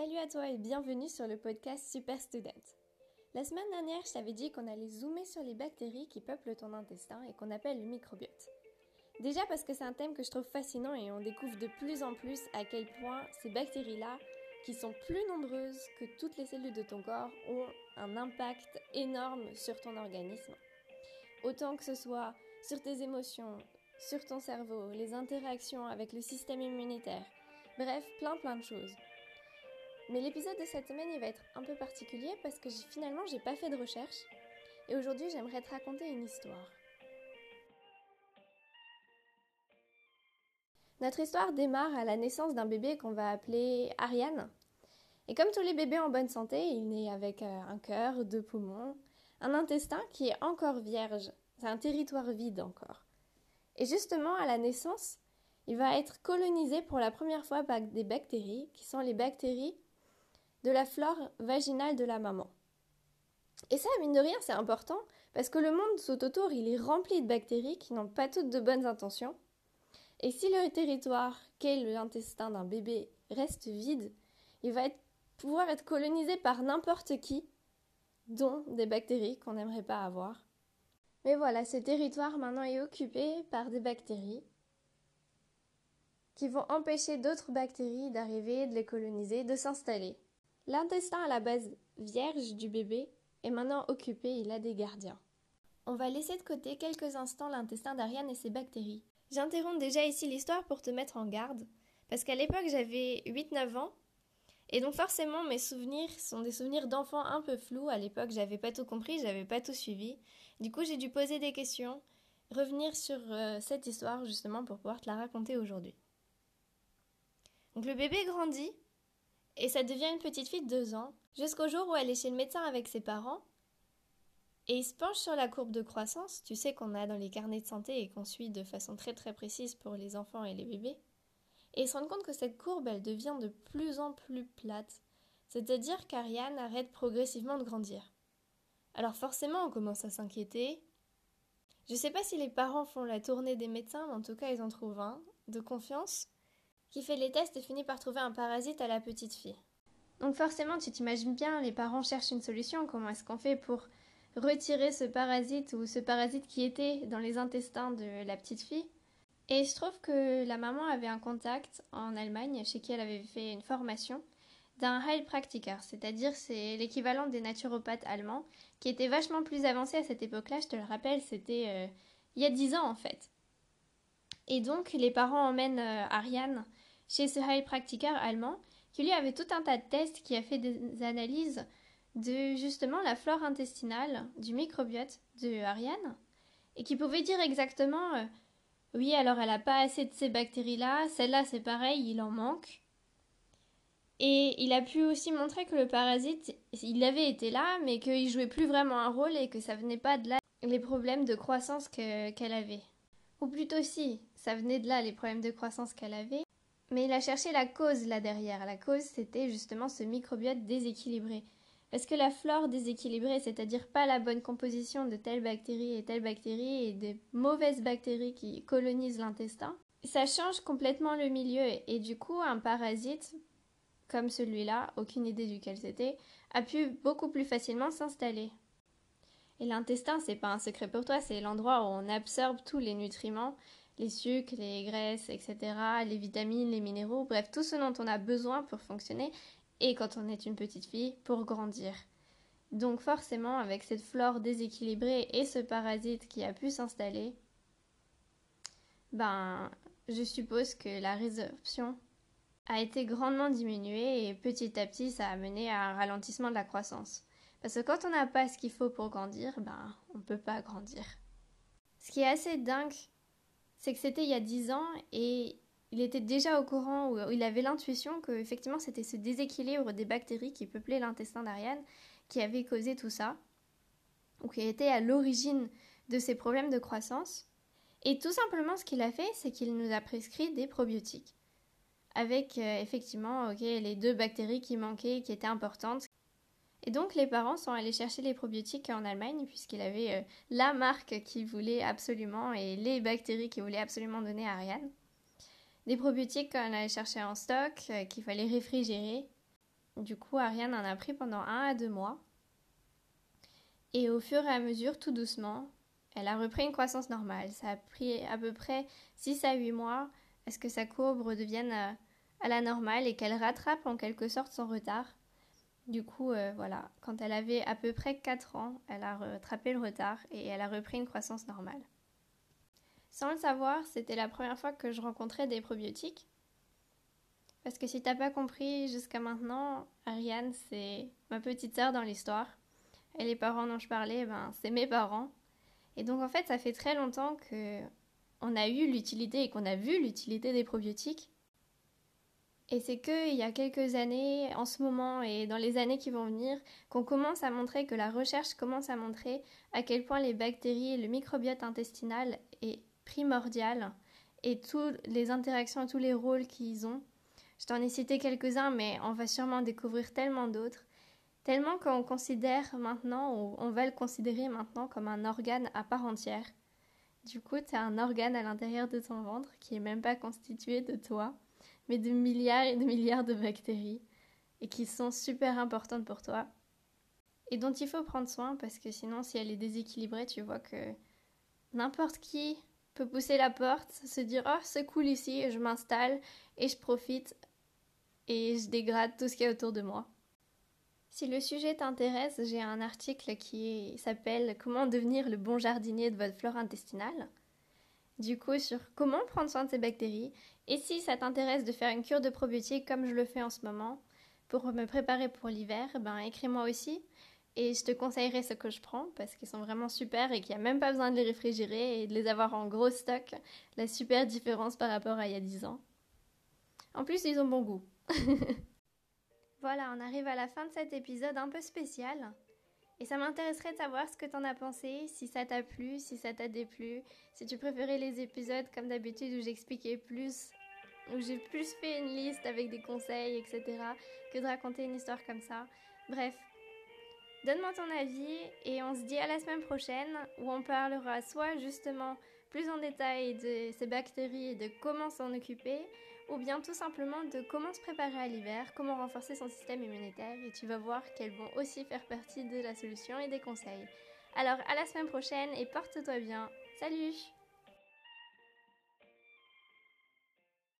Salut à toi et bienvenue sur le podcast Super Student. La semaine dernière, je t'avais dit qu'on allait zoomer sur les bactéries qui peuplent ton intestin et qu'on appelle le microbiote. Déjà parce que c'est un thème que je trouve fascinant et on découvre de plus en plus à quel point ces bactéries-là, qui sont plus nombreuses que toutes les cellules de ton corps, ont un impact énorme sur ton organisme. Autant que ce soit sur tes émotions, sur ton cerveau, les interactions avec le système immunitaire, bref, plein plein de choses. Mais l'épisode de cette semaine, il va être un peu particulier parce que finalement, j'ai pas fait de recherche. Et aujourd'hui, j'aimerais te raconter une histoire. Notre histoire démarre à la naissance d'un bébé qu'on va appeler Ariane. Et comme tous les bébés en bonne santé, il naît avec euh, un cœur, deux poumons, un intestin qui est encore vierge. C'est un territoire vide encore. Et justement, à la naissance, il va être colonisé pour la première fois par des bactéries, qui sont les bactéries de la flore vaginale de la maman. Et ça, mine de rien, c'est important parce que le monde tout autour, il est rempli de bactéries qui n'ont pas toutes de bonnes intentions. Et si le territoire qu'est l'intestin d'un bébé reste vide, il va pouvoir être colonisé par n'importe qui, dont des bactéries qu'on n'aimerait pas avoir. Mais voilà, ce territoire maintenant est occupé par des bactéries qui vont empêcher d'autres bactéries d'arriver, de les coloniser, de s'installer. L'intestin à la base vierge du bébé est maintenant occupé, il a des gardiens. On va laisser de côté quelques instants l'intestin d'Ariane et ses bactéries. J'interromps déjà ici l'histoire pour te mettre en garde, parce qu'à l'époque j'avais 8-9 ans, et donc forcément mes souvenirs sont des souvenirs d'enfants un peu flous. À l'époque j'avais pas tout compris, j'avais pas tout suivi. Du coup j'ai dû poser des questions, revenir sur euh, cette histoire justement pour pouvoir te la raconter aujourd'hui. Donc le bébé grandit, et ça devient une petite fille de deux ans, jusqu'au jour où elle est chez le médecin avec ses parents. Et il se penche sur la courbe de croissance, tu sais qu'on a dans les carnets de santé et qu'on suit de façon très très précise pour les enfants et les bébés. Et il se rend compte que cette courbe, elle devient de plus en plus plate. C'est-à-dire qu'Ariane arrête progressivement de grandir. Alors forcément, on commence à s'inquiéter. Je sais pas si les parents font la tournée des médecins, mais en tout cas, ils en trouvent un, de confiance, qui fait les tests et finit par trouver un parasite à la petite fille. Donc forcément, tu t'imagines bien, les parents cherchent une solution. Comment est-ce qu'on fait pour retirer ce parasite ou ce parasite qui était dans les intestins de la petite fille? Et je trouve que la maman avait un contact en Allemagne chez qui elle avait fait une formation d'un Heilpraktiker, c'est-à-dire c'est l'équivalent des naturopathes allemands, qui était vachement plus avancé à cette époque-là. Je te le rappelle, c'était euh, il y a dix ans en fait. Et donc les parents emmènent euh, Ariane chez ce Heilpraktiker allemand qui lui avait tout un tas de tests, qui a fait des analyses de justement la flore intestinale, du microbiote de Ariane, et qui pouvait dire exactement euh, oui, alors elle n'a pas assez de ces bactéries-là, celle-là c'est pareil, il en manque. Et il a pu aussi montrer que le parasite, il avait été là, mais qu'il jouait plus vraiment un rôle et que ça venait pas de là les problèmes de croissance qu'elle avait. Ou plutôt si, ça venait de là les problèmes de croissance qu'elle avait. Mais il a cherché la cause là derrière. La cause, c'était justement ce microbiote déséquilibré. Parce que la flore déséquilibrée, c'est-à-dire pas la bonne composition de telle bactérie et telle bactérie et des mauvaises bactéries qui colonisent l'intestin, ça change complètement le milieu et du coup un parasite comme celui-là, aucune idée duquel c'était, a pu beaucoup plus facilement s'installer. Et l'intestin, c'est pas un secret pour toi, c'est l'endroit où on absorbe tous les nutriments, les sucres, les graisses, etc., les vitamines, les minéraux, bref, tout ce dont on a besoin pour fonctionner, et quand on est une petite fille, pour grandir. Donc forcément, avec cette flore déséquilibrée et ce parasite qui a pu s'installer, ben, je suppose que la résorption a été grandement diminuée et petit à petit, ça a mené à un ralentissement de la croissance. Parce que quand on n'a pas ce qu'il faut pour grandir, ben, on ne peut pas grandir. Ce qui est assez dingue, c'est que c'était il y a 10 ans et il était déjà au courant, ou il avait l'intuition que effectivement c'était ce déséquilibre des bactéries qui peuplaient l'intestin d'Ariane qui avait causé tout ça, ou qui était à l'origine de ces problèmes de croissance. Et tout simplement ce qu'il a fait, c'est qu'il nous a prescrit des probiotiques. Avec euh, effectivement les deux bactéries qui manquaient, qui étaient importantes, et donc les parents sont allés chercher les probiotiques en Allemagne puisqu'il avait euh, la marque qu'il voulait absolument et les bactéries qu'il voulait absolument donner à Ariane. Des probiotiques qu'on allait chercher en stock, euh, qu'il fallait réfrigérer. Du coup, Ariane en a pris pendant un à deux mois. Et au fur et à mesure, tout doucement, elle a repris une croissance normale. Ça a pris à peu près 6 à 8 mois à ce que sa courbe redevienne à, à la normale et qu'elle rattrape en quelque sorte son retard. Du coup, euh, voilà, quand elle avait à peu près 4 ans, elle a rattrapé le retard et elle a repris une croissance normale. Sans le savoir, c'était la première fois que je rencontrais des probiotiques. Parce que si t'as pas compris jusqu'à maintenant, Ariane, c'est ma petite sœur dans l'histoire. Et les parents dont je parlais, ben, c'est mes parents. Et donc, en fait, ça fait très longtemps que on a eu l'utilité et qu'on a vu l'utilité des probiotiques. Et c'est que il y a quelques années, en ce moment et dans les années qui vont venir, qu'on commence à montrer que la recherche commence à montrer à quel point les bactéries et le microbiote intestinal est primordial et toutes les interactions, tous les rôles qu'ils ont. Je t'en ai cité quelques-uns, mais on va sûrement découvrir tellement d'autres. Tellement qu'on considère maintenant, ou on va le considérer maintenant comme un organe à part entière. Du coup, tu as un organe à l'intérieur de ton ventre qui est même pas constitué de toi mais de milliards et de milliards de bactéries et qui sont super importantes pour toi et dont il faut prendre soin parce que sinon si elle est déséquilibrée tu vois que n'importe qui peut pousser la porte, se dire oh c'est cool ici, je m'installe et je profite et je dégrade tout ce qu'il y a autour de moi. Si le sujet t'intéresse, j'ai un article qui s'appelle Comment devenir le bon jardinier de votre flore intestinale du coup sur comment prendre soin de ces bactéries. Et si ça t'intéresse de faire une cure de probiotiques comme je le fais en ce moment pour me préparer pour l'hiver, ben écris-moi aussi et je te conseillerai ce que je prends parce qu'ils sont vraiment super et qu'il n'y a même pas besoin de les réfrigérer et de les avoir en gros stock. La super différence par rapport à il y a 10 ans. En plus, ils ont bon goût. voilà, on arrive à la fin de cet épisode un peu spécial. Et ça m'intéresserait de savoir ce que t'en as pensé, si ça t'a plu, si ça t'a déplu, si tu préférais les épisodes comme d'habitude où j'expliquais plus, où j'ai plus fait une liste avec des conseils, etc., que de raconter une histoire comme ça. Bref, donne-moi ton avis et on se dit à la semaine prochaine où on parlera soit justement plus en détail de ces bactéries et de comment s'en occuper, ou bien tout simplement de comment se préparer à l'hiver, comment renforcer son système immunitaire et tu vas voir qu'elles vont aussi faire partie de la solution et des conseils. Alors à la semaine prochaine et porte-toi bien. Salut